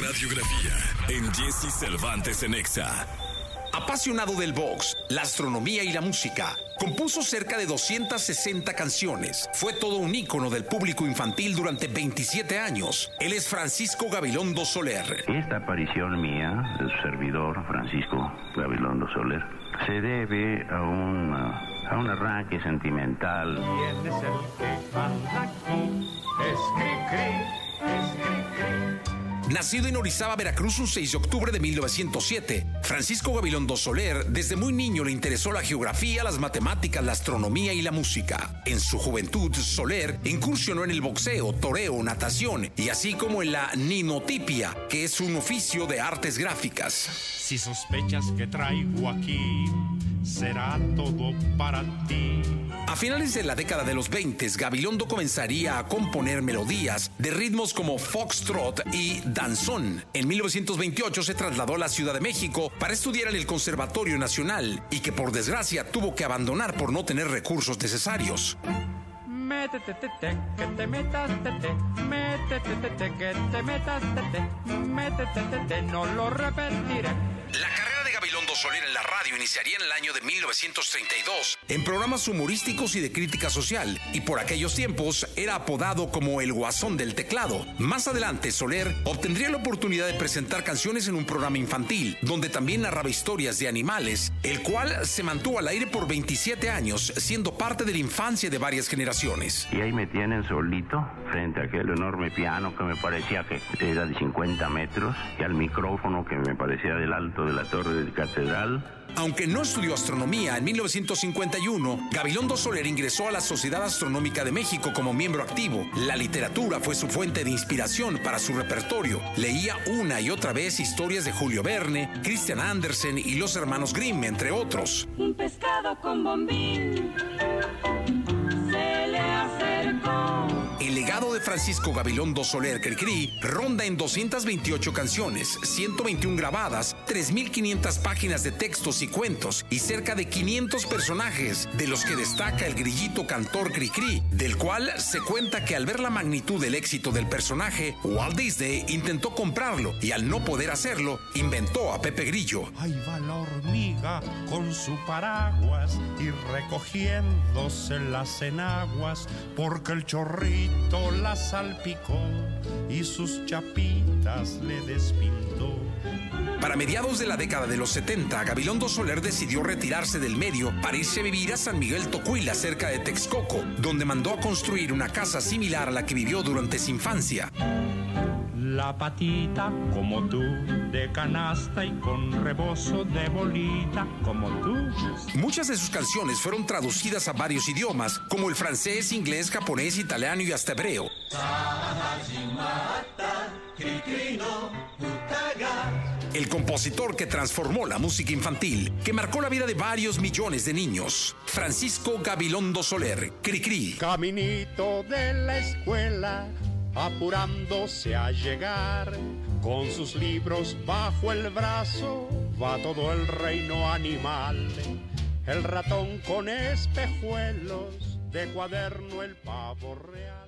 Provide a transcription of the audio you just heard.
radiografía en Jesse Cervantes en Exa. Apasionado del box, la astronomía y la música, compuso cerca de 260 canciones. Fue todo un ícono del público infantil durante 27 años. Él es Francisco Gabilondo Soler. Esta aparición mía, de su servidor, Francisco Gabilondo Soler, se debe a un, a un arranque sentimental. ¿Quién es el que manda aquí? Es Cricri. Nacido en Orizaba, Veracruz, un 6 de octubre de 1907, Francisco Gabilondo Soler desde muy niño le interesó la geografía, las matemáticas, la astronomía y la música. En su juventud, Soler incursionó en el boxeo, toreo, natación y así como en la ninotipia, que es un oficio de artes gráficas. Si sospechas que traigo aquí, será todo para ti. A finales de la década de los 20, Gabilondo comenzaría a componer melodías de ritmos como foxtrot y danzón. En 1928 se trasladó a la Ciudad de México para estudiar en el Conservatorio Nacional y que por desgracia tuvo que abandonar por no tener recursos necesarios. Métete, te, te, que te metas, te, te. Métete, te, te, que te metas, te, te. Métete, te, te, no lo repetiré. Soler en la radio iniciaría en el año de 1932 en programas humorísticos y de crítica social, y por aquellos tiempos era apodado como el guasón del teclado. Más adelante, Soler obtendría la oportunidad de presentar canciones en un programa infantil, donde también narraba historias de animales, el cual se mantuvo al aire por 27 años, siendo parte de la infancia de varias generaciones. Y ahí me tienen solito frente a aquel enorme piano que me parecía que era de 50 metros y al micrófono que me parecía del alto de la torre de catedral. Aunque no estudió astronomía, en 1951, Gabilondo Soler ingresó a la Sociedad Astronómica de México como miembro activo. La literatura fue su fuente de inspiración para su repertorio. Leía una y otra vez historias de Julio Verne, Christian Andersen y los hermanos Grimm, entre otros. Un pescado con bombín. El legado de Francisco Gabilondo Soler Cricri ronda en 228 canciones, 121 grabadas, 3.500 páginas de textos y cuentos y cerca de 500 personajes, de los que destaca el grillito cantor Cricri, del cual se cuenta que al ver la magnitud del éxito del personaje, Walt Disney intentó comprarlo y al no poder hacerlo, inventó a Pepe Grillo. Ahí va la hormiga con su paraguas y recogiéndose las enaguas porque el la salpicó y sus chapitas le. Para mediados de la década de los 70, Gabilondo Soler decidió retirarse del medio para irse a vivir a San Miguel Tocuila, cerca de Texcoco, donde mandó a construir una casa similar a la que vivió durante su infancia. La patita como tú, de canasta y con rebozo de bolita como tú. Muchas de sus canciones fueron traducidas a varios idiomas, como el francés, inglés, japonés, italiano y hasta hebreo. El compositor que transformó la música infantil, que marcó la vida de varios millones de niños, Francisco Gabilondo Soler, Cricri. Caminito de la escuela, apurándose a llegar, con sus libros bajo el brazo, va todo el reino animal. El ratón con espejuelos, de cuaderno el pavo real.